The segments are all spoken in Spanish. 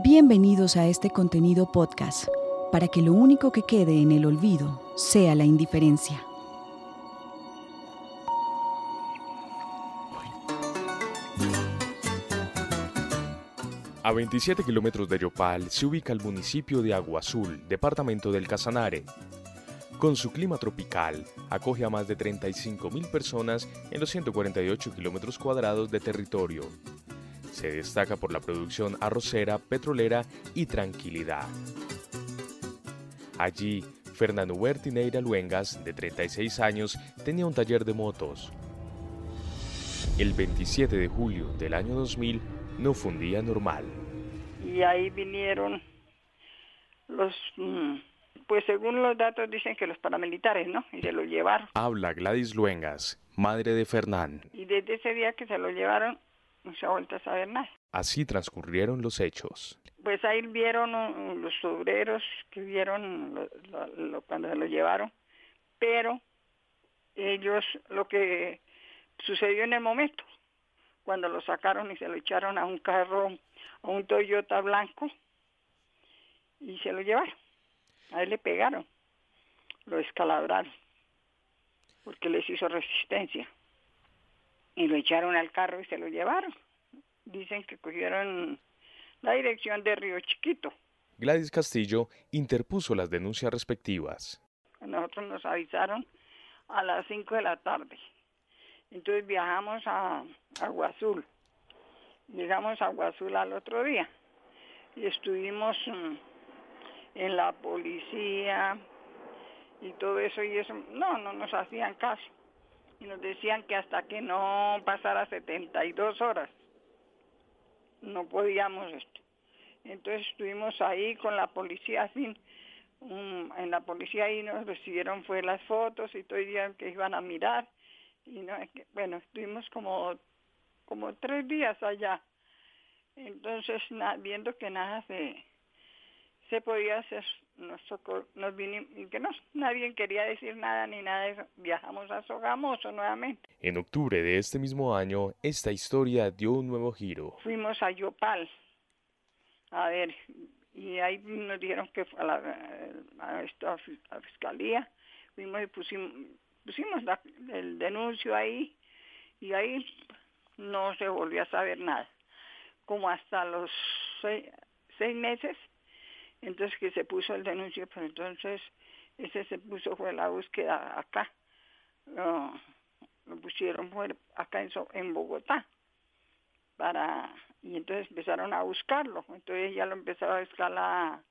Bienvenidos a este contenido podcast, para que lo único que quede en el olvido sea la indiferencia. A 27 kilómetros de Yopal se ubica el municipio de Agua Azul, departamento del Casanare. Con su clima tropical, acoge a más de 35.000 personas en los 148 kilómetros cuadrados de territorio. Se destaca por la producción arrocera, petrolera y tranquilidad. Allí, Fernando Huertineira Luengas, de 36 años, tenía un taller de motos. El 27 de julio del año 2000 no fue un día normal. Y ahí vinieron los, mm, pues según los datos dicen que los paramilitares, ¿no? Y se lo llevaron. Habla Gladys Luengas, madre de Fernán. Y desde ese día que se lo llevaron, no se ha vuelto a saber nada. Así transcurrieron los hechos. Pues ahí vieron uh, los obreros que vieron lo- lo- lo- cuando se lo llevaron, pero ellos lo que sucedió en el momento, cuando lo sacaron y se lo echaron a un carro, a un Toyota blanco, y se lo llevaron. A él le pegaron, lo descalabraron, porque les hizo resistencia. Y lo echaron al carro y se lo llevaron. Dicen que cogieron la dirección de Río Chiquito. Gladys Castillo interpuso las denuncias respectivas. Nosotros nos avisaron a las 5 de la tarde. Entonces viajamos a Agua Azul. Llegamos a Agua Azul al otro día. Y estuvimos mm, en la policía y todo eso y eso. No, no nos hacían caso. Y nos decían que hasta que no pasara 72 horas no podíamos esto. Entonces estuvimos ahí con la policía um, en la policía ahí nos recibieron fue las fotos y todo día que iban a mirar y no bueno estuvimos como como tres días allá entonces na- viendo que nada se se podía hacer nos tocó- nos vinimos que no nadie quería decir nada ni nada de eso. Viajamos a Sogamoso nuevamente. En octubre de este mismo año, esta historia dio un nuevo giro. fuimos a Yopal. A ver y ahí nos dijeron que a la a esta a fiscalía. Fuimos y pusimos pusimos la- el denuncio ahí y ahí no se volvió a saber nada. Como hasta los seis, seis meses entonces que se puso el denuncio pero entonces ese se puso fue la búsqueda acá. Lo, lo pusieron fue acá en, en Bogotá. Para y entonces empezaron a buscarlo. Entonces ya lo empezó a buscar la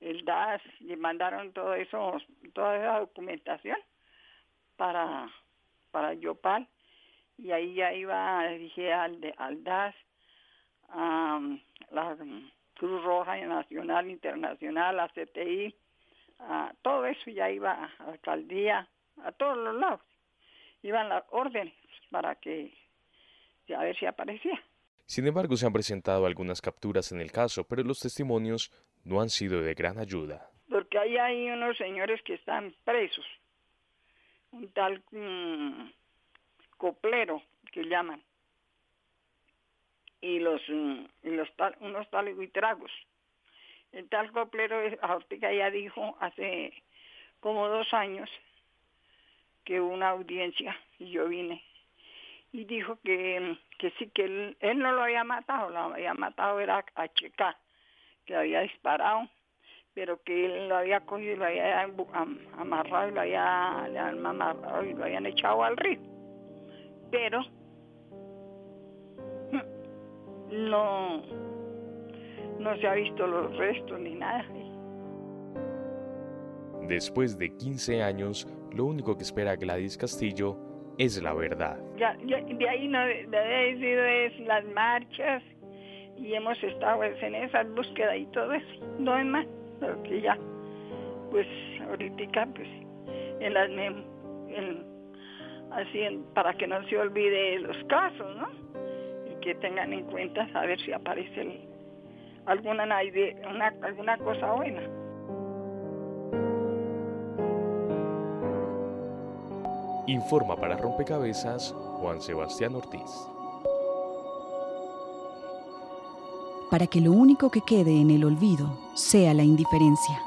el DAS y mandaron todo eso toda esa documentación para para Yopal. Y ahí ya iba dije al al DAS a la mm, Cruz Roja Nacional Internacional a CTI a todo eso ya iba a la alcaldía a todos los lados. Iban las órdenes para que a ver si aparecía. Sin embargo, se han presentado algunas capturas en el caso, pero los testimonios no han sido de gran ayuda. porque ahí hay unos señores que están presos, un tal mm, coplero que llaman, y los mm, y los unos tales buitragos. El tal coplero, ahorita ya dijo hace como dos años que hubo una audiencia y yo vine y dijo que, que sí, que él, no lo había matado, lo había matado era a Checa, que había disparado pero que él lo había cogido y lo había amarrado y lo había, amarrado y lo habían echado al río. Pero no, no se ha visto los restos ni nada. Después de 15 años, lo único que espera Gladys Castillo es la verdad. Ya, ya- de ahí no de, sido es las marchas y hemos estado pues, en esas búsquedas y todo eso, no es más, pero que ya, pues ahorita pues en las en- así en- para que no se olvide los casos, ¿no? Que tengan en cuenta a ver si aparece el- alguna una, alguna cosa buena. Informa para Rompecabezas Juan Sebastián Ortiz. para que lo único que quede en el olvido sea la indiferencia.